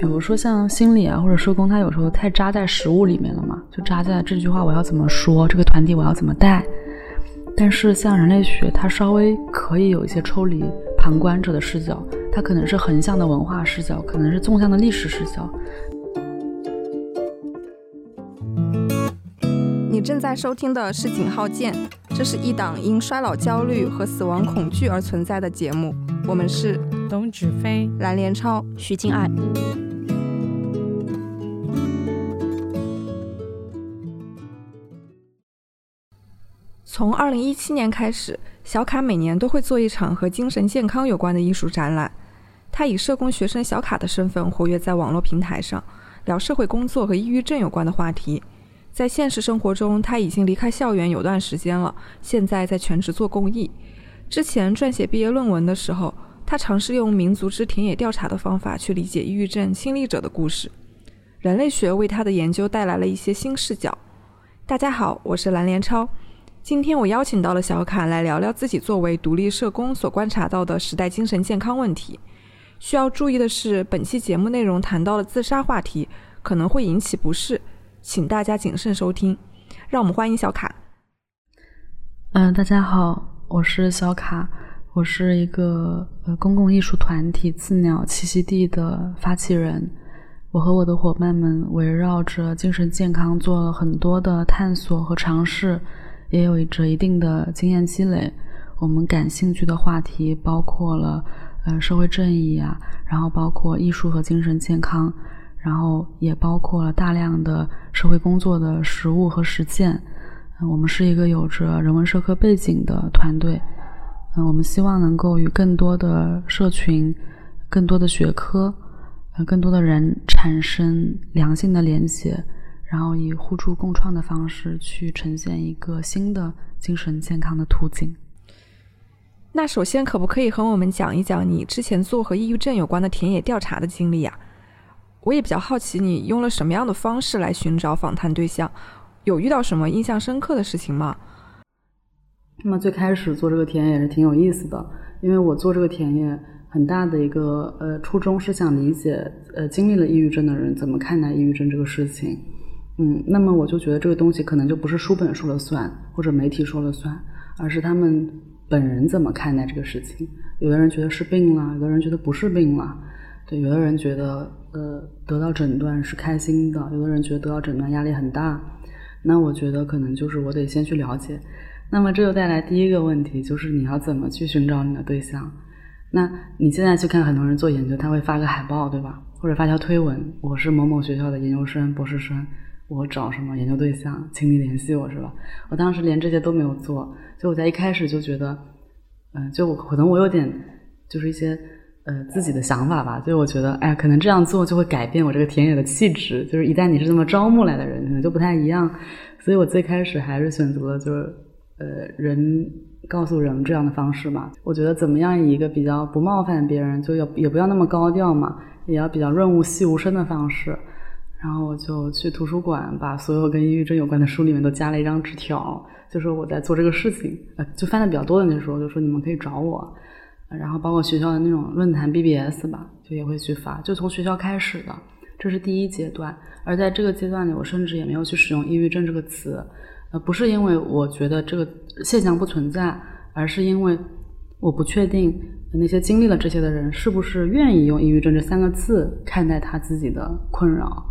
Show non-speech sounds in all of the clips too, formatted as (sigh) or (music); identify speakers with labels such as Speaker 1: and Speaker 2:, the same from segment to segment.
Speaker 1: 比如说像心理啊或者社工，他有时候太扎在实物里面了嘛，就扎在这句话我要怎么说，这个团体我要怎么带。但是像人类学，它稍微可以有一些抽离旁观者的视角，它可能是横向的文化视角，可能是纵向的历史视角。
Speaker 2: 你正在收听的是《井号键》，这是一档因衰老焦虑和死亡恐惧而存在的节目。我们是
Speaker 3: 董芷飞、
Speaker 2: 蓝连超、
Speaker 4: 徐静爱。
Speaker 2: 从二零一七年开始，小卡每年都会做一场和精神健康有关的艺术展览。他以社工学生小卡的身份活跃在网络平台上，聊社会工作和抑郁症有关的话题。在现实生活中，他已经离开校园有段时间了，现在在全职做公益。之前撰写毕业论文的时候，他尝试用民族之田野调查的方法去理解抑郁症亲历者的故事。人类学为他的研究带来了一些新视角。大家好，我是蓝连超。今天我邀请到了小卡来聊聊自己作为独立社工所观察到的时代精神健康问题。需要注意的是，本期节目内容谈到了自杀话题，可能会引起不适，请大家谨慎收听。让我们欢迎小卡。
Speaker 1: 嗯，大家好，我是小卡，我是一个呃公共艺术团体刺鸟栖息地的发起人。我和我的伙伴们围绕着精神健康做了很多的探索和尝试。也有着一定的经验积累。我们感兴趣的话题包括了，呃，社会正义啊，然后包括艺术和精神健康，然后也包括了大量的社会工作的实务和实践。嗯，我们是一个有着人文社科背景的团队。嗯，我们希望能够与更多的社群、更多的学科、呃，更多的人产生良性的连接。然后以互助共创的方式去呈现一个新的精神健康的途径。
Speaker 2: 那首先，可不可以和我们讲一讲你之前做和抑郁症有关的田野调查的经历呀？我也比较好奇，你用了什么样的方式来寻找访谈对象？有遇到什么印象深刻的事情吗？
Speaker 1: 那么最开始做这个田野是挺有意思的，因为我做这个田野很大的一个呃初衷是想理解呃经历了抑郁症的人怎么看待抑郁症这个事情。嗯，那么我就觉得这个东西可能就不是书本说了算，或者媒体说了算，而是他们本人怎么看待这个事情。有的人觉得是病了，有的人觉得不是病了，对，有的人觉得呃得到诊断是开心的，有的人觉得得到诊断压力很大。那我觉得可能就是我得先去了解。那么这就带来第一个问题，就是你要怎么去寻找你的对象？那你现在去看很多人做研究，他会发个海报，对吧？或者发条推文，我是某某学校的研究生、博士生。我找什么研究对象，请你联系我，是吧？我当时连这些都没有做，就我在一开始就觉得，嗯，就我可能我有点就是一些呃自己的想法吧，所以我觉得，哎呀，可能这样做就会改变我这个田野的气质，就是一旦你是这么招募来的人，可能就不太一样。所以我最开始还是选择了就是呃人告诉人这样的方式吧。我觉得怎么样以一个比较不冒犯别人，就要也不要那么高调嘛，也要比较润物细无声的方式。然后我就去图书馆，把所有跟抑郁症有关的书里面都加了一张纸条，就说我在做这个事情，呃，就翻的比较多的那时候，就说你们可以找我，然后包括学校的那种论坛 BBS 吧，就也会去发，就从学校开始的，这是第一阶段。而在这个阶段里，我甚至也没有去使用抑郁症这个词，呃，不是因为我觉得这个现象不存在，而是因为我不确定那些经历了这些的人是不是愿意用抑郁症这三个字看待他自己的困扰。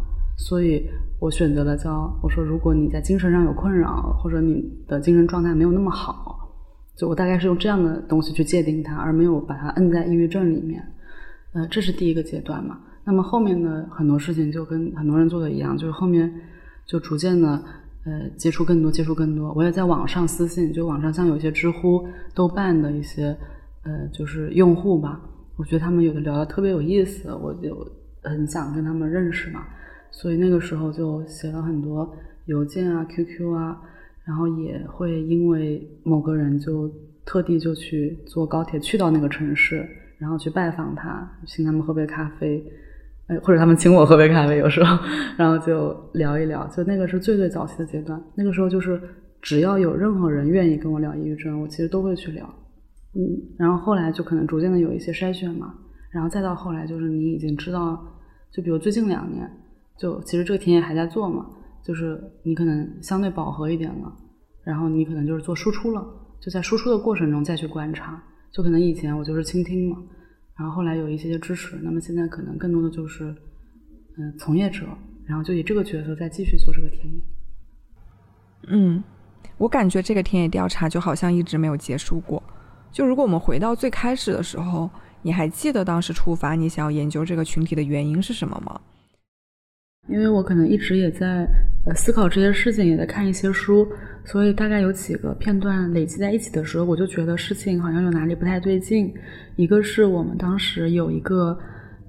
Speaker 1: 所以我选择了教我说，如果你在精神上有困扰，或者你的精神状态没有那么好，就我大概是用这样的东西去界定它，而没有把它摁在抑郁症里面。呃，这是第一个阶段嘛。那么后面的很多事情就跟很多人做的一样，就是后面就逐渐的呃接触更多，接触更多。我也在网上私信，就网上像有一些知乎、豆瓣的一些呃就是用户吧，我觉得他们有的聊的特别有意思，我就很想跟他们认识嘛。所以那个时候就写了很多邮件啊、QQ 啊，然后也会因为某个人就特地就去坐高铁去到那个城市，然后去拜访他，请他们喝杯咖啡，哎，或者他们请我喝杯咖啡，有时候，(laughs) 然后就聊一聊。就那个是最最早期的阶段，那个时候就是只要有任何人愿意跟我聊抑郁症，我其实都会去聊。嗯，然后后来就可能逐渐的有一些筛选嘛，然后再到后来就是你已经知道。就比如最近两年，就其实这个田野还在做嘛，就是你可能相对饱和一点了，然后你可能就是做输出了，就在输出的过程中再去观察。就可能以前我就是倾听嘛，然后后来有一些些支持，那么现在可能更多的就是，嗯，从业者，然后就以这个角色再继续做这个田野。
Speaker 2: 嗯，我感觉这个田野调查就好像一直没有结束过。就如果我们回到最开始的时候，你还记得当时出发你想要研究这个群体的原因是什么吗？
Speaker 1: 因为我可能一直也在呃思考这些事情，也在看一些书，所以大概有几个片段累积在一起的时候，我就觉得事情好像有哪里不太对劲。一个是我们当时有一个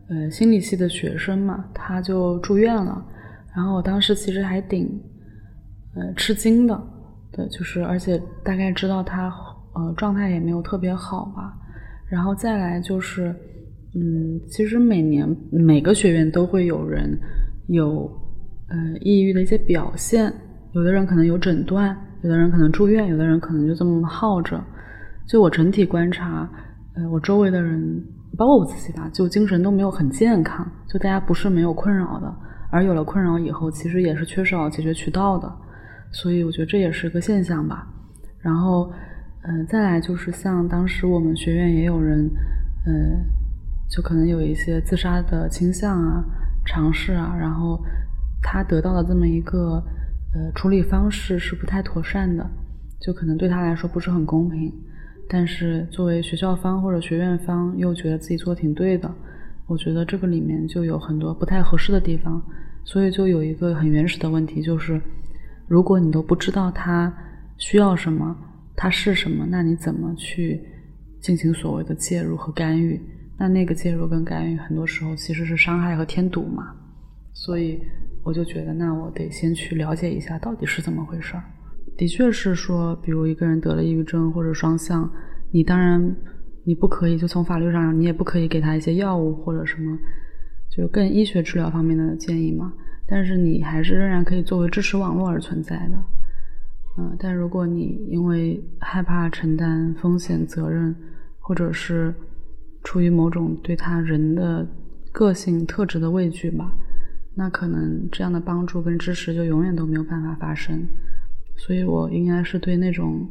Speaker 1: 呃心理系的学生嘛，他就住院了，然后我当时其实还挺呃吃惊的，对，就是而且大概知道他呃状态也没有特别好吧。然后再来就是，嗯，其实每年每个学院都会有人。有，呃，抑郁的一些表现，有的人可能有诊断，有的人可能住院，有的人可能就这么耗着。就我整体观察，呃，我周围的人，包括我自己吧，就精神都没有很健康。就大家不是没有困扰的，而有了困扰以后，其实也是缺少解决渠道的。所以我觉得这也是一个现象吧。然后，嗯，再来就是像当时我们学院也有人，呃，就可能有一些自杀的倾向啊。尝试啊，然后他得到的这么一个呃处理方式是不太妥善的，就可能对他来说不是很公平。但是作为学校方或者学院方又觉得自己做的挺对的，我觉得这个里面就有很多不太合适的地方。所以就有一个很原始的问题，就是如果你都不知道他需要什么，他是什么，那你怎么去进行所谓的介入和干预？那那个介入跟干预，很多时候其实是伤害和添堵嘛，所以我就觉得，那我得先去了解一下到底是怎么回事儿。的确是说，比如一个人得了抑郁症或者双向，你当然你不可以就从法律上，你也不可以给他一些药物或者什么，就更医学治疗方面的建议嘛。但是你还是仍然可以作为支持网络而存在的。嗯，但如果你因为害怕承担风险责任，或者是出于某种对他人的个性特质的畏惧吧，那可能这样的帮助跟支持就永远都没有办法发生。所以我应该是对那种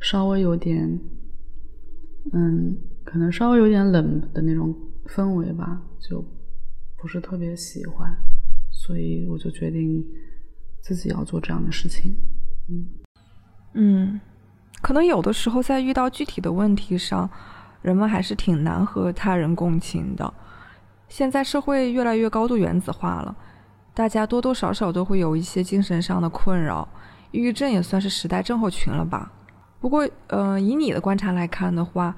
Speaker 1: 稍微有点，嗯，可能稍微有点冷的那种氛围吧，就不是特别喜欢。所以我就决定自己要做这样的事情。
Speaker 2: 嗯嗯，可能有的时候在遇到具体的问题上。人们还是挺难和他人共情的。现在社会越来越高度原子化了，大家多多少少都会有一些精神上的困扰，抑郁症也算是时代症候群了吧。不过，呃，以你的观察来看的话，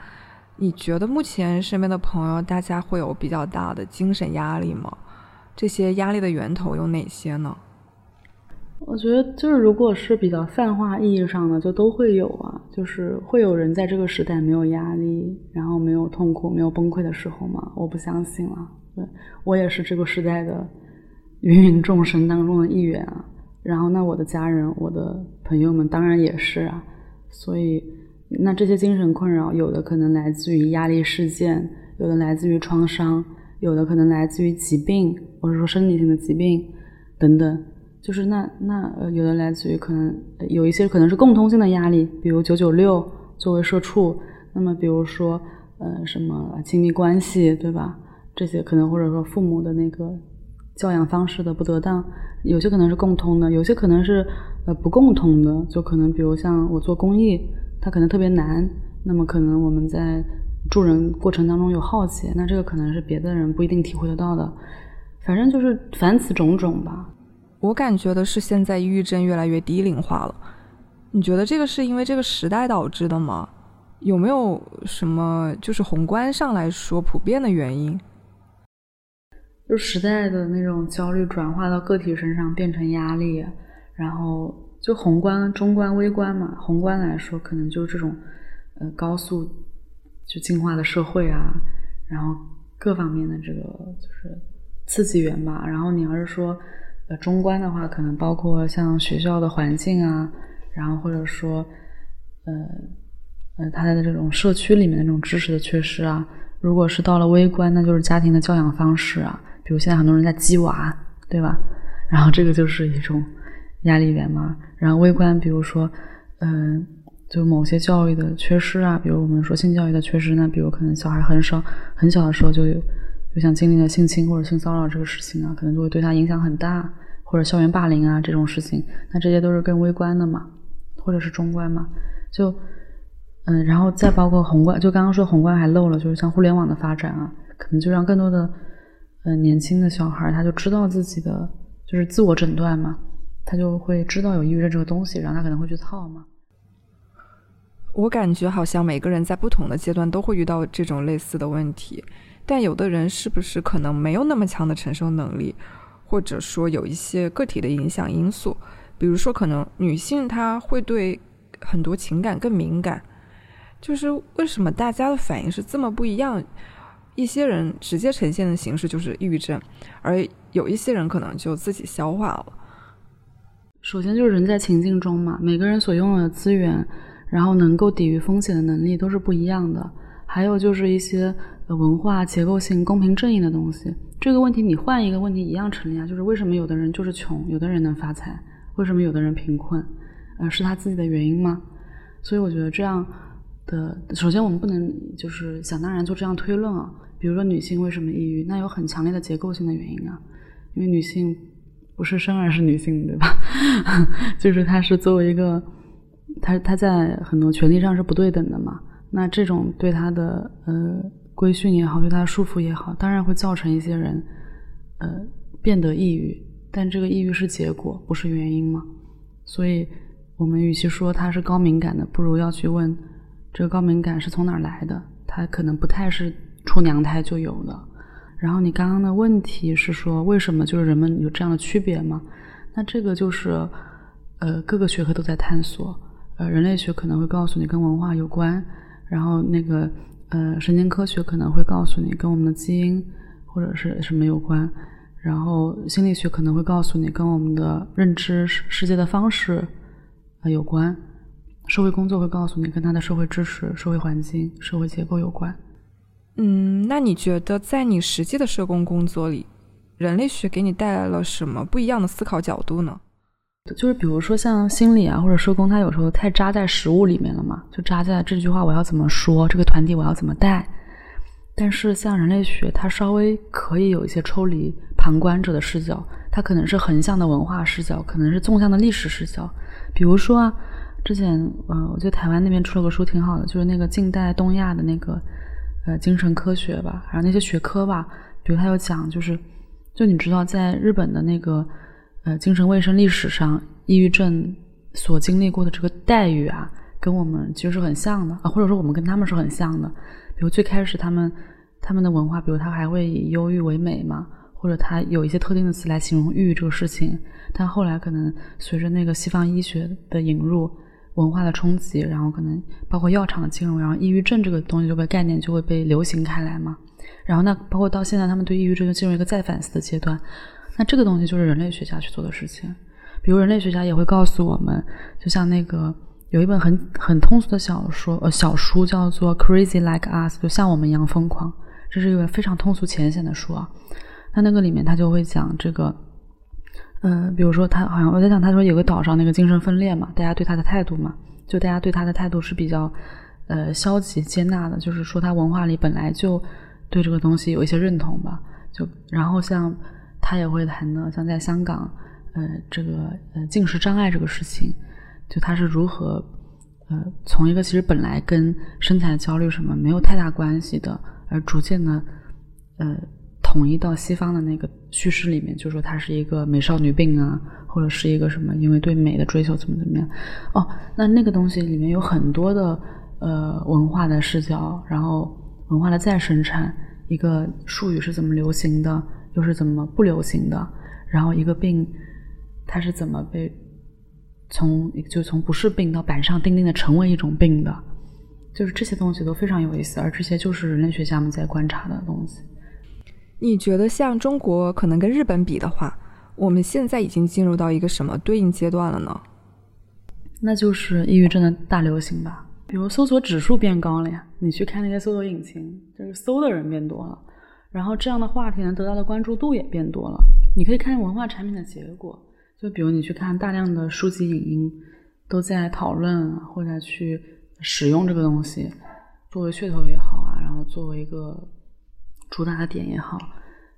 Speaker 2: 你觉得目前身边的朋友大家会有比较大的精神压力吗？这些压力的源头有哪些呢？
Speaker 1: 我觉得就是，如果是比较泛化意义上的，就都会有啊。就是会有人在这个时代没有压力，然后没有痛苦、没有崩溃的时候吗？我不相信啊。对我也是这个时代的芸芸众生当中的一员啊。然后，那我的家人、我的朋友们当然也是啊。所以，那这些精神困扰，有的可能来自于压力事件，有的来自于创伤，有的可能来自于疾病，或者说生理性的疾病等等。就是那那呃，有的来自于可能有一些可能是共通性的压力，比如九九六作为社畜，那么比如说呃什么亲密关系对吧？这些可能或者说父母的那个教养方式的不得当，有些可能是共通的，有些可能是呃不共通的，就可能比如像我做公益，它可能特别难，那么可能我们在助人过程当中有好奇，那这个可能是别的人不一定体会得到的，反正就是凡此种种吧。
Speaker 2: 我感觉的是，现在抑郁症越来越低龄化了。你觉得这个是因为这个时代导致的吗？有没有什么就是宏观上来说普遍的原因？
Speaker 1: 就时代的那种焦虑转化到个体身上变成压力，然后就宏观、中观、微观嘛。宏观来说，可能就是这种呃高速就进化的社会啊，然后各方面的这个就是刺激源吧。然后你要是说。呃，中观的话，可能包括像学校的环境啊，然后或者说，呃，呃，他的这种社区里面的这种知识的缺失啊。如果是到了微观，那就是家庭的教养方式啊，比如现在很多人在鸡娃，对吧？(laughs) 然后这个就是一种压力源嘛。然后微观，比如说，嗯，就某些教育的缺失啊，比如我们说性教育的缺失那，比如可能小孩很少很小的时候就有，就像经历了性侵或者性骚扰这个事情啊，可能就会对他影响很大，或者校园霸凌啊这种事情，那这些都是更微观的嘛，或者是中观嘛，就。嗯，然后再包括宏观，就刚刚说宏观还漏了，就是像互联网的发展啊，可能就让更多的呃年轻的小孩，他就知道自己的就是自我诊断嘛，他就会知道有抑郁症这个东西，然后他可能会去套嘛。
Speaker 2: 我感觉好像每个人在不同的阶段都会遇到这种类似的问题，但有的人是不是可能没有那么强的承受能力，或者说有一些个体的影响因素，比如说可能女性她会对很多情感更敏感。就是为什么大家的反应是这么不一样？一些人直接呈现的形式就是抑郁症，而有一些人可能就自己消化了。
Speaker 1: 首先就是人在情境中嘛，每个人所拥有的资源，然后能够抵御风险的能力都是不一样的。还有就是一些文化结构性、公平正义的东西。这个问题你换一个问题一样成立啊，就是为什么有的人就是穷，有的人能发财？为什么有的人贫困？呃，是他自己的原因吗？所以我觉得这样。的，首先我们不能就是想当然做这样推论啊。比如说女性为什么抑郁，那有很强烈的结构性的原因啊。因为女性不是生而是女性，对吧？(laughs) 就是她是作为一个，她她在很多权利上是不对等的嘛。那这种对他的呃规训也好，对他的束缚也好，当然会造成一些人呃变得抑郁。但这个抑郁是结果，不是原因嘛。所以我们与其说她是高敏感的，不如要去问。这个高敏感是从哪儿来的？它可能不太是出娘胎就有的。然后你刚刚的问题是说，为什么就是人们有这样的区别吗？那这个就是，呃，各个学科都在探索。呃，人类学可能会告诉你跟文化有关，然后那个呃，神经科学可能会告诉你跟我们的基因或者是什么有关，然后心理学可能会告诉你跟我们的认知世界的方式呃有关。社会工作会告诉你，跟他的社会知识、社会环境、社会结构有关。
Speaker 2: 嗯，那你觉得在你实际的社工工作里，人类学给你带来了什么不一样的思考角度呢？
Speaker 1: 就是比如说像心理啊，或者社工，它有时候太扎在实物里面了嘛，就扎在这句话我要怎么说，这个团体我要怎么带。但是像人类学，它稍微可以有一些抽离旁观者的视角，它可能是横向的文化视角，可能是纵向的历史视角。比如说啊。之前，呃，我觉得台湾那边出了个书挺好的，就是那个近代东亚的那个，呃，精神科学吧，还有那些学科吧。比如他有讲，就是，就你知道，在日本的那个，呃，精神卫生历史上，抑郁症所经历过的这个待遇啊，跟我们其实是很像的啊，或者说我们跟他们是很像的。比如最开始他们他们的文化，比如他还会以忧郁为美嘛，或者他有一些特定的词来形容抑郁这个事情，但后来可能随着那个西方医学的引入。文化的冲击，然后可能包括药厂的进入，然后抑郁症这个东西就被概念就会被流行开来嘛。然后那包括到现在，他们对抑郁症就进入一个再反思的阶段。那这个东西就是人类学家去做的事情。比如人类学家也会告诉我们，就像那个有一本很很通俗的小说，呃，小书叫做《Crazy Like Us》，就像我们一样疯狂。这是一本非常通俗浅显的书啊。那那个里面他就会讲这个。嗯，比如说他好像我在想，他说有个岛上那个精神分裂嘛，大家对他的态度嘛，就大家对他的态度是比较呃消极接纳的，就是说他文化里本来就对这个东西有一些认同吧。就然后像他也会谈到，像在香港，呃，这个呃进食障碍这个事情，就他是如何呃从一个其实本来跟身材焦虑什么没有太大关系的，而逐渐的呃。统一到西方的那个叙事里面，就说她是一个美少女病啊，或者是一个什么，因为对美的追求怎么怎么样。哦，那那个东西里面有很多的呃文化的视角，然后文化的再生产，一个术语是怎么流行的，又是怎么不流行的，然后一个病它是怎么被从就从不是病到板上钉钉的成为一种病的，就是这些东西都非常有意思，而这些就是人类学家们在观察的东西。
Speaker 2: 你觉得像中国可能跟日本比的话，我们现在已经进入到一个什么对应阶段了呢？
Speaker 1: 那就是抑郁症的大流行吧。比如搜索指数变高了呀，你去看那些搜索引擎，就是搜的人变多了，然后这样的话题呢，得到的关注度也变多了。你可以看文化产品的结果，就比如你去看大量的书籍影音都在讨论或者去使用这个东西，作为噱头也好啊，然后作为一个主打的点也好，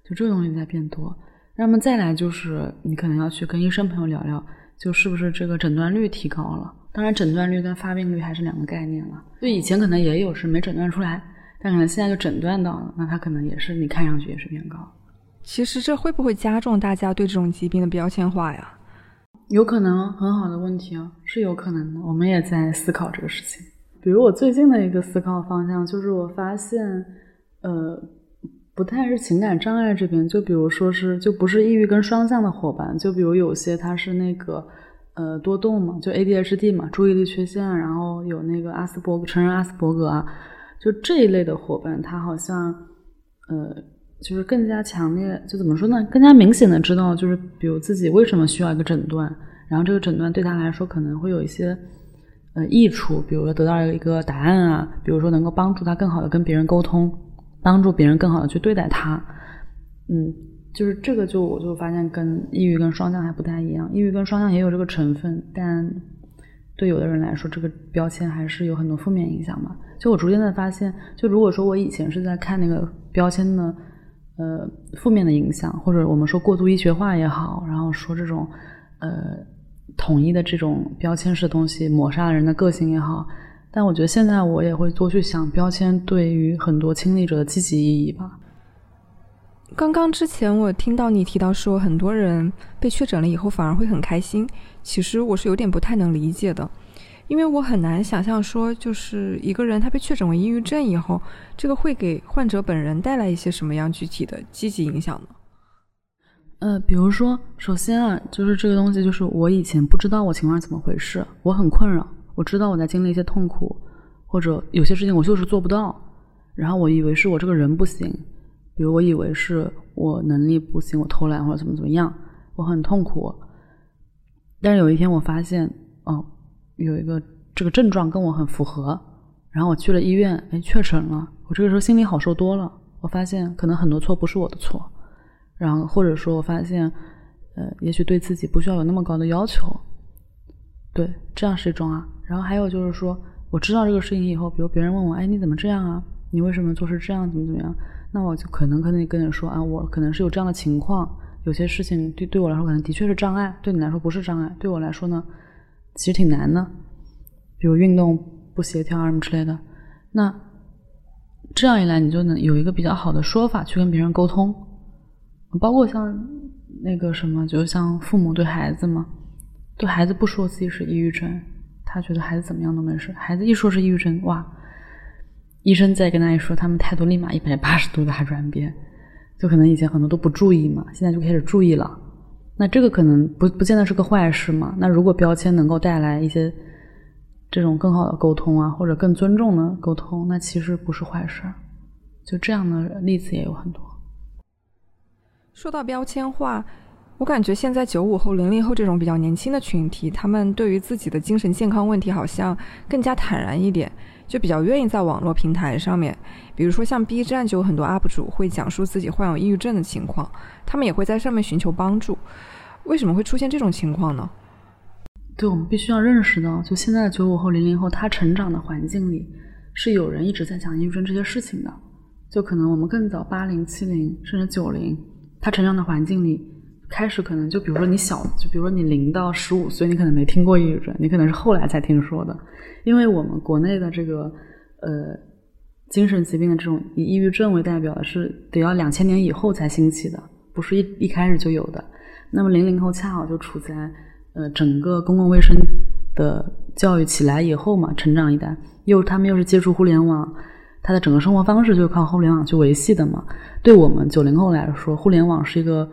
Speaker 1: 就这个东西在变多。那么再来就是你可能要去跟医生朋友聊聊，就是不是这个诊断率提高了？当然，诊断率跟发病率还是两个概念了。就以前可能也有是没诊断出来。但可能现在就诊断到了，那他可能也是你看上去也是偏高。
Speaker 2: 其实这会不会加重大家对这种疾病的标签化呀？
Speaker 1: 有可能，很好的问题哦，是有可能的。我们也在思考这个事情。比如我最近的一个思考方向就是，我发现，呃，不太是情感障碍这边，就比如说是就不是抑郁跟双向的伙伴，就比如有些他是那个呃多动嘛，就 ADHD 嘛，注意力缺陷，然后有那个阿斯伯格，成人阿斯伯格啊。就这一类的伙伴，他好像，呃，就是更加强烈，就怎么说呢？更加明显的知道，就是比如自己为什么需要一个诊断，然后这个诊断对他来说可能会有一些呃益处，比如说得到一个答案啊，比如说能够帮助他更好的跟别人沟通，帮助别人更好的去对待他。嗯，就是这个就我就发现跟抑郁跟双向还不太一样，抑郁跟双向也有这个成分，但。对有的人来说，这个标签还是有很多负面影响嘛。就我逐渐在发现，就如果说我以前是在看那个标签的，呃，负面的影响，或者我们说过度医学化也好，然后说这种，呃，统一的这种标签式的东西抹杀了人的个性也好，但我觉得现在我也会多去想标签对于很多亲历者的积极意义吧。
Speaker 2: 刚刚之前我听到你提到说，很多人被确诊了以后反而会很开心。其实我是有点不太能理解的，因为我很难想象说，就是一个人他被确诊为抑郁症以后，这个会给患者本人带来一些什么样具体的积极影响呢？
Speaker 1: 呃，比如说，首先啊，就是这个东西，就是我以前不知道我情况是怎么回事，我很困扰，我知道我在经历一些痛苦，或者有些事情我就是做不到，然后我以为是我这个人不行。比如我以为是我能力不行，我偷懒或者怎么怎么样，我很痛苦。但是有一天我发现，哦，有一个这个症状跟我很符合，然后我去了医院，哎，确诊了。我这个时候心里好受多了。我发现可能很多错不是我的错，然后或者说我发现，呃，也许对自己不需要有那么高的要求。对，这样是一种啊。然后还有就是说，我知道这个事情以后，比如别人问我，哎，你怎么这样啊？你为什么做事这样？怎么怎么样？那我就可能可能跟你说啊，我可能是有这样的情况，有些事情对对我来说可能的确是障碍，对你来说不是障碍，对我来说呢，其实挺难的，比如运动不协调啊什么之类的。那这样一来，你就能有一个比较好的说法去跟别人沟通，包括像那个什么，就像父母对孩子嘛，对孩子不说自己是抑郁症，他觉得孩子怎么样都没事，孩子一说是抑郁症，哇！医生再跟他一说，他们态度立马一百八十度大 (laughs) 转变，就可能以前很多都不注意嘛，现在就开始注意了。那这个可能不不见得是个坏事嘛。那如果标签能够带来一些这种更好的沟通啊，或者更尊重的沟通，那其实不是坏事。就这样的例子也有很多。
Speaker 2: 说到标签化，我感觉现在九五后、零零后这种比较年轻的群体，他们对于自己的精神健康问题好像更加坦然一点。就比较愿意在网络平台上面，比如说像 B 站，就有很多 UP 主会讲述自己患有抑郁症的情况，他们也会在上面寻求帮助。为什么会出现这种情况呢？
Speaker 1: 对，我们必须要认识到，就现在的九五后、零零后，他成长的环境里是有人一直在讲抑郁症这些事情的。就可能我们更早八零、七零甚至九零，他成长的环境里开始可能就比如说你小，就比如说你零到十五岁，你可能没听过抑郁症，你可能是后来才听说的。因为我们国内的这个呃精神疾病的这种以抑郁症为代表的是得要两千年以后才兴起的，不是一一开始就有的。那么零零后恰好就处在呃整个公共卫生的教育起来以后嘛，成长一代又他们又是接触互联网，他的整个生活方式就是靠互联网去维系的嘛。对我们九零后来说，互联网是一个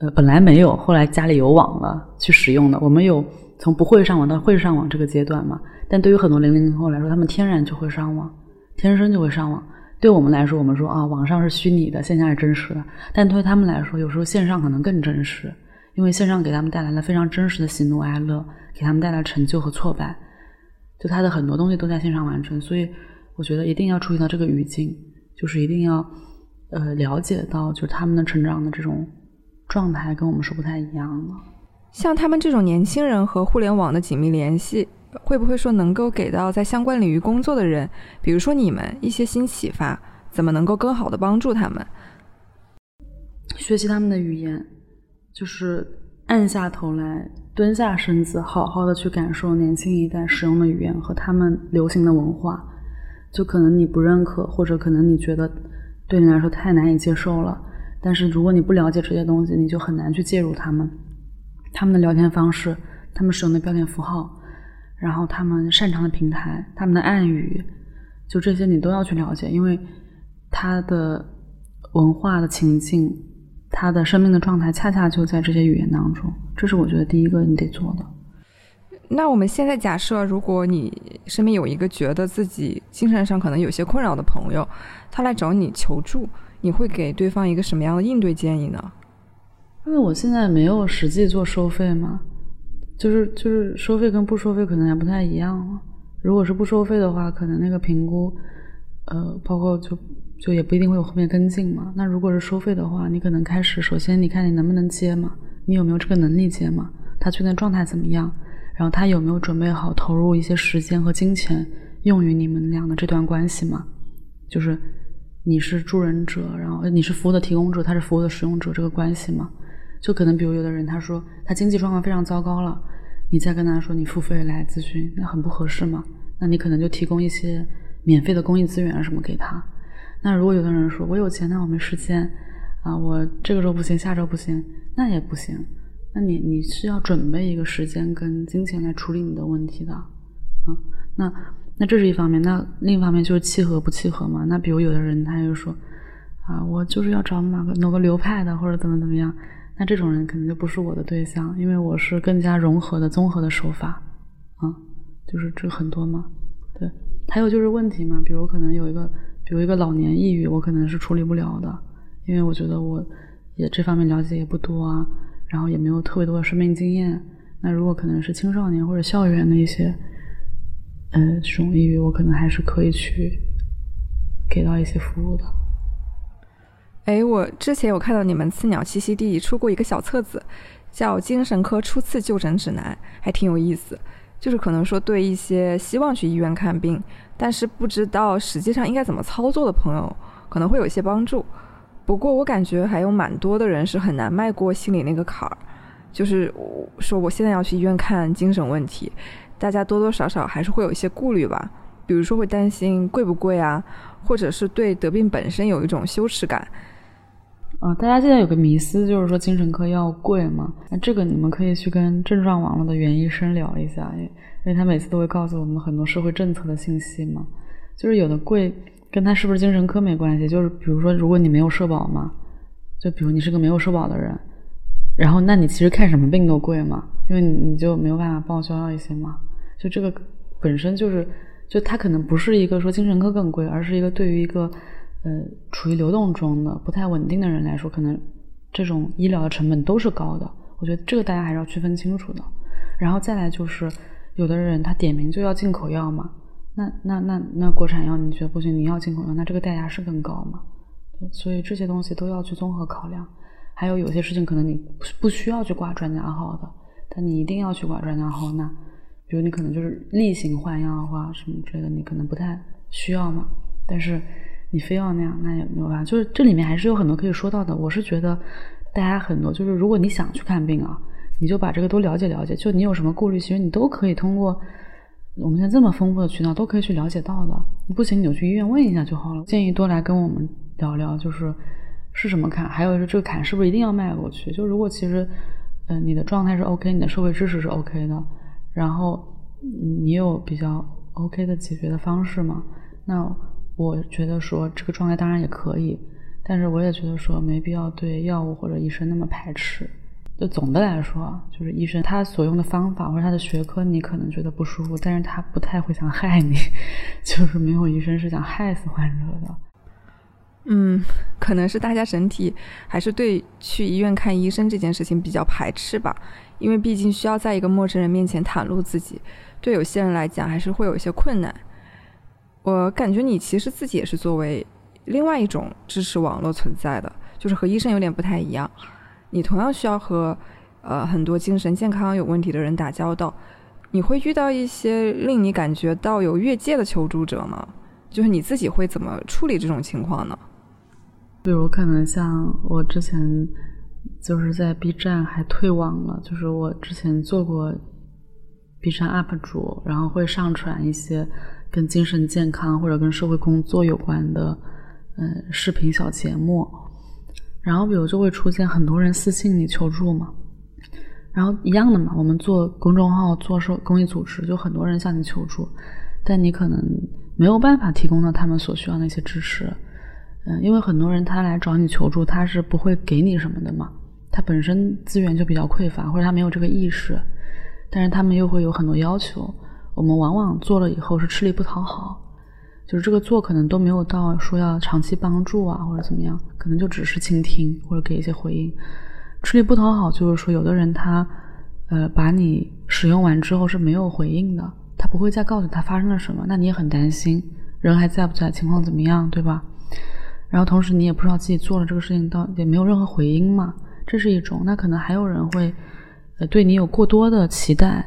Speaker 1: 呃本来没有，后来家里有网了去使用的。我们有从不会上网到会上网这个阶段嘛。但对于很多零零后来说，他们天然就会上网，天生就会上网。对我们来说，我们说啊，网上是虚拟的，线下是真实的。但对他们来说，有时候线上可能更真实，因为线上给他们带来了非常真实的喜怒哀乐，给他们带来成就和挫败。就他的很多东西都在线上完成，所以我觉得一定要注意到这个语境，就是一定要呃了解到，就是他们的成长的这种状态跟我们是不太一样的。
Speaker 2: 像他们这种年轻人和互联网的紧密联系，会不会说能够给到在相关领域工作的人，比如说你们一些新启发？怎么能够更好的帮助他们
Speaker 1: 学习他们的语言？就是按下头来，蹲下身子，好好的去感受年轻一代使用的语言和他们流行的文化。就可能你不认可，或者可能你觉得对你来说太难以接受了。但是如果你不了解这些东西，你就很难去介入他们。他们的聊天方式，他们使用的标点符号，然后他们擅长的平台，他们的暗语，就这些你都要去了解，因为他的文化的情境，他的生命的状态，恰恰就在这些语言当中。这是我觉得第一个你得做的。
Speaker 2: 那我们现在假设，如果你身边有一个觉得自己精神上可能有些困扰的朋友，他来找你求助，你会给对方一个什么样的应对建议呢？
Speaker 1: 因为我现在没有实际做收费嘛，就是就是收费跟不收费可能还不太一样。如果是不收费的话，可能那个评估，呃，包括就就也不一定会有后面跟进嘛。那如果是收费的话，你可能开始首先你看你能不能接嘛，你有没有这个能力接嘛？他最近状态怎么样？然后他有没有准备好投入一些时间和金钱用于你们俩的这段关系嘛？就是你是助人者，然后你是服务的提供者，他是服务的使用者，这个关系嘛？就可能，比如有的人他说他经济状况非常糟糕了，你再跟他说你付费来咨询，那很不合适嘛。那你可能就提供一些免费的公益资源什么给他。那如果有的人说我有钱，但我没时间啊，我这个周不行，下周不行，那也不行。那你你是要准备一个时间跟金钱来处理你的问题的，嗯，那那这是一方面，那另一方面就是契合不契合嘛。那比如有的人他就说啊，我就是要找某个某个流派的或者怎么怎么样。那这种人可能就不是我的对象，因为我是更加融合的综合的手法，啊，就是这很多嘛，对，还有就是问题嘛，比如可能有一个，比如一个老年抑郁，我可能是处理不了的，因为我觉得我也这方面了解也不多啊，然后也没有特别多的生命经验。那如果可能是青少年或者校园的一些，嗯，这种抑郁，我可能还是可以去给到一些服务的。
Speaker 2: 哎，我之前有看到你们刺鸟栖息地出过一个小册子，叫《精神科初次就诊指南》，还挺有意思。就是可能说对一些希望去医院看病，但是不知道实际上应该怎么操作的朋友，可能会有一些帮助。不过我感觉还有蛮多的人是很难迈过心里那个坎儿，就是说我现在要去医院看精神问题，大家多多少少还是会有一些顾虑吧，比如说会担心贵不贵啊，或者是对得病本身有一种羞耻感。
Speaker 1: 啊，大家现在有个迷思，就是说精神科要贵嘛？那这个你们可以去跟症状网络的袁医生聊一下，因为他每次都会告诉我们很多社会政策的信息嘛。就是有的贵跟他是不是精神科没关系，就是比如说如果你没有社保嘛，就比如你是个没有社保的人，然后那你其实看什么病都贵嘛，因为你就没有办法报销一些嘛。就这个本身就是，就它可能不是一个说精神科更贵，而是一个对于一个。呃，处于流动中的不太稳定的人来说，可能这种医疗的成本都是高的。我觉得这个大家还是要区分清楚的。然后再来就是，有的人他点名就要进口药嘛，那那那那国产药你觉得不行，你要进口药，那这个代价是更高嘛？所以这些东西都要去综合考量。还有有些事情可能你不需要去挂专家号的，但你一定要去挂专家号，那比如你可能就是例行换药的话什么之类的，你可能不太需要嘛。但是。你非要那样，那也没有办法。就是这里面还是有很多可以说到的。我是觉得，大家很多就是，如果你想去看病啊，你就把这个都了解了解。就你有什么顾虑，其实你都可以通过我们现在这么丰富的渠道，都可以去了解到的。不行，你就去医院问一下就好了。建议多来跟我们聊聊，就是是什么坎，还有就是这个坎是不是一定要迈过去？就如果其实，嗯，你的状态是 OK，你的社会知识是 OK 的，然后你有比较 OK 的解决的方式吗，那。我觉得说这个状态当然也可以，但是我也觉得说没必要对药物或者医生那么排斥。就总的来说，就是医生他所用的方法或者他的学科，你可能觉得不舒服，但是他不太会想害你，(laughs) 就是没有医生是想害死患者的。
Speaker 2: 嗯，可能是大家整体还是对去医院看医生这件事情比较排斥吧，因为毕竟需要在一个陌生人面前袒露自己，对有些人来讲还是会有一些困难。我感觉你其实自己也是作为另外一种支持网络存在的，就是和医生有点不太一样。你同样需要和呃很多精神健康有问题的人打交道，你会遇到一些令你感觉到有越界的求助者吗？就是你自己会怎么处理这种情况呢？
Speaker 1: 比如可能像我之前就是在 B 站还退网了，就是我之前做过 B 站 UP 主，然后会上传一些跟精神健康或者跟社会工作有关的嗯视频小节目，然后比如就会出现很多人私信你求助嘛，然后一样的嘛，我们做公众号做社公益组织，就很多人向你求助，但你可能。没有办法提供到他们所需要的一些支持，嗯，因为很多人他来找你求助，他是不会给你什么的嘛，他本身资源就比较匮乏，或者他没有这个意识，但是他们又会有很多要求，我们往往做了以后是吃力不讨好，就是这个做可能都没有到说要长期帮助啊或者怎么样，可能就只是倾听或者给一些回应，吃力不讨好就是说有的人他呃把你使用完之后是没有回应的。他不会再告诉他发生了什么，那你也很担心，人还在不在，情况怎么样，对吧？然后同时你也不知道自己做了这个事情到也没有任何回音嘛，这是一种。那可能还有人会，呃，对你有过多的期待。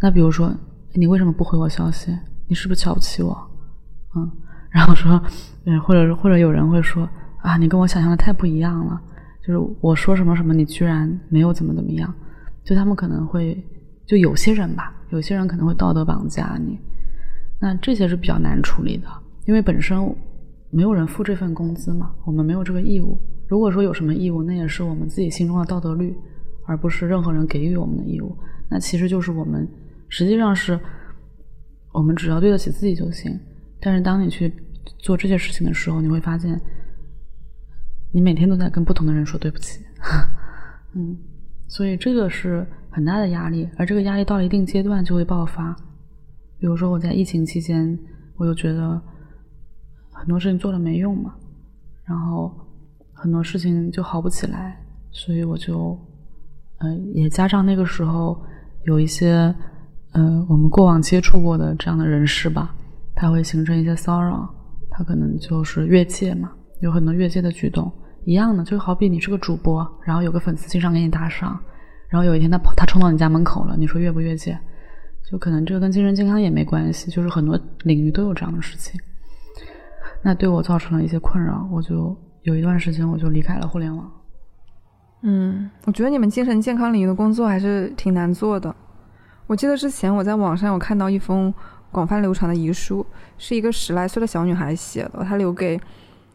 Speaker 1: 那比如说，你为什么不回我消息？你是不是瞧不起我？嗯，然后说，嗯，或者或者有人会说，啊，你跟我想象的太不一样了，就是我说什么什么，你居然没有怎么怎么样，就他们可能会。就有些人吧，有些人可能会道德绑架你，那这些是比较难处理的，因为本身没有人付这份工资嘛，我们没有这个义务。如果说有什么义务，那也是我们自己心中的道德律，而不是任何人给予我们的义务。那其实就是我们实际上是，我们只要对得起自己就行。但是当你去做这些事情的时候，你会发现，你每天都在跟不同的人说对不起，(laughs) 嗯，所以这个是。很大的压力，而这个压力到了一定阶段就会爆发。比如说我在疫情期间，我就觉得很多事情做了没用嘛，然后很多事情就好不起来，所以我就，呃，也加上那个时候有一些，呃，我们过往接触过的这样的人士吧，他会形成一些骚扰，他可能就是越界嘛，有很多越界的举动，一样的，就好比你是个主播，然后有个粉丝经常给你打赏。然后有一天他跑，他冲到你家门口了，你说越不越界？就可能这个跟精神健康也没关系，就是很多领域都有这样的事情。那对我造成了一些困扰，我就有一段时间我就离开了互联网。
Speaker 2: 嗯，我觉得你们精神健康领域的工作还是挺难做的。我记得之前我在网上有看到一封广泛流传的遗书，是一个十来岁的小女孩写的，她留给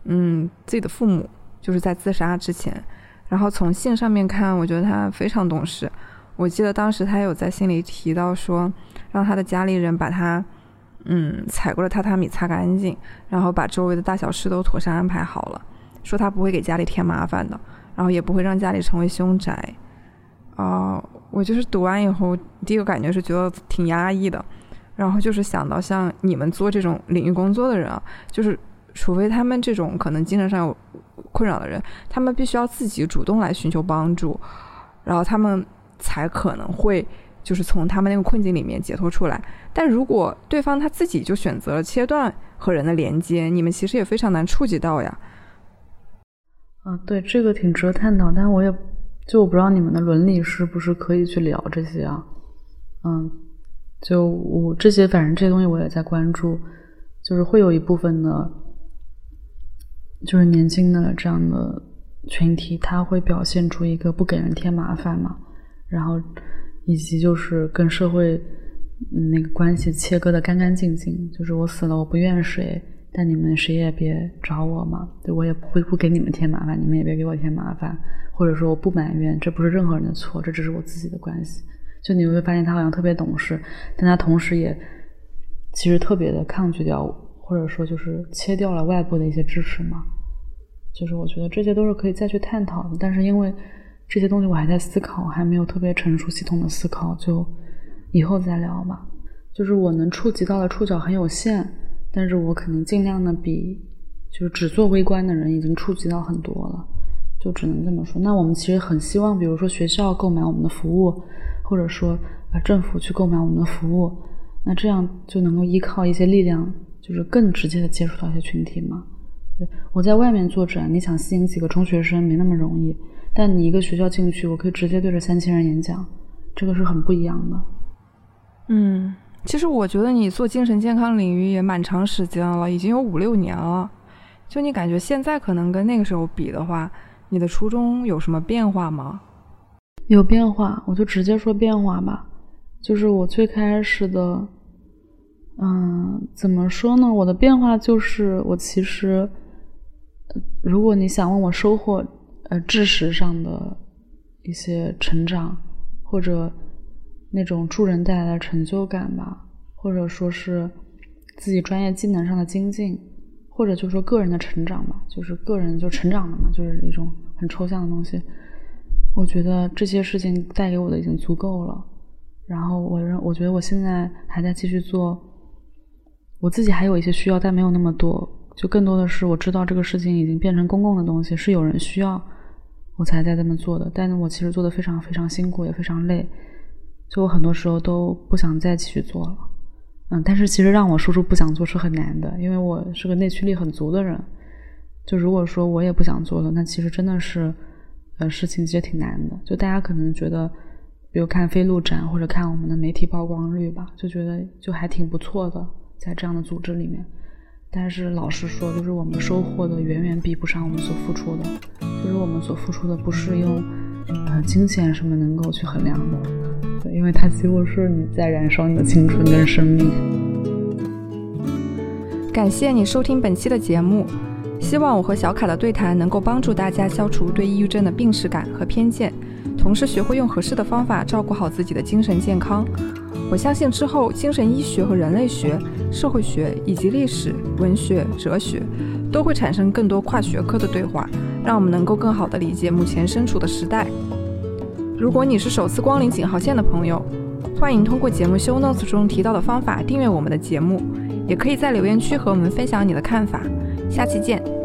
Speaker 2: 嗯自己的父母，就是在自杀之前。然后从信上面看，我觉得她非常懂事。我记得当时她有在信里提到说，让她的家里人把她，嗯，踩过的榻榻米擦干净，然后把周围的大小事都妥善安排好了，说他不会给家里添麻烦的，然后也不会让家里成为凶宅。啊，我就是读完以后，第一个感觉是觉得挺压抑的，然后就是想到像你们做这种领域工作的人啊，就是除非他们这种可能精神上有。困扰的人，他们必须要自己主动来寻求帮助，然后他们才可能会就是从他们那个困境里面解脱出来。但如果对方他自己就选择了切断和人的连接，你们其实也非常难触及到呀。
Speaker 1: 啊，对，这个挺值得探讨，但我也就我不知道你们的伦理是不是可以去聊这些啊。嗯，就我这些，反正这些东西我也在关注，就是会有一部分的。就是年轻的这样的群体，他会表现出一个不给人添麻烦嘛，然后以及就是跟社会那个关系切割的干干净净，就是我死了我不怨谁，但你们谁也别找我嘛，就我也不会不给你们添麻烦，你们也别给我添麻烦，或者说我不埋怨，这不是任何人的错，这只是我自己的关系。就你会发现他好像特别懂事，但他同时也其实特别的抗拒掉。或者说，就是切掉了外部的一些支持嘛，就是我觉得这些都是可以再去探讨的。但是因为这些东西我还在思考，还没有特别成熟系统的思考，就以后再聊吧。就是我能触及到的触角很有限，但是我肯定尽量的比就是只做微观的人已经触及到很多了，就只能这么说。那我们其实很希望，比如说学校购买我们的服务，或者说啊政府去购买我们的服务，那这样就能够依靠一些力量。就是更直接的接触到一些群体嘛，对，我在外面做展，你想吸引几个中学生没那么容易，但你一个学校进去，我可以直接对着三千人演讲，这个是很不一样的。
Speaker 2: 嗯，其实我觉得你做精神健康领域也蛮长时间了，已经有五六年了。就你感觉现在可能跟那个时候比的话，你的初衷有什么变化吗？
Speaker 1: 有变化，我就直接说变化吧。就是我最开始的，嗯，怎么说呢？我的变化就是我其实，如果你想问我收获，呃，知识上的一些成长，或者那种助人带来的成就感吧，或者说是自己专业技能上的精进，或者就说个人的成长嘛，就是个人就成长了嘛，就是一种很抽象的东西。我觉得这些事情带给我的已经足够了。然后我认，我觉得我现在还在继续做，我自己还有一些需要，但没有那么多，就更多的是我知道这个事情已经变成公共的东西，是有人需要，我才在这么做的。但是我其实做的非常非常辛苦，也非常累，就我很多时候都不想再继续做了。嗯，但是其实让我说出不想做是很难的，因为我是个内驱力很足的人。就如果说我也不想做了，那其实真的是，呃，事情其实挺难的。就大家可能觉得。比如看飞鹿展或者看我们的媒体曝光率吧，就觉得就还挺不错的，在这样的组织里面。但是老实说，就是我们收获的远远比不上我们所付出的，就是我们所付出的不是用呃金钱什么能够去衡量的，对，因为它几乎是你在燃烧你的青春跟生命。
Speaker 2: 感谢你收听本期的节目，希望我和小卡的对谈能够帮助大家消除对抑郁症的病耻感和偏见。同时学会用合适的方法照顾好自己的精神健康。我相信之后，精神医学和人类学、社会学以及历史、文学、哲学都会产生更多跨学科的对话，让我们能够更好地理解目前身处的时代。如果你是首次光临井号线的朋友，欢迎通过节目 show notes 中提到的方法订阅我们的节目，也可以在留言区和我们分享你的看法。下期见。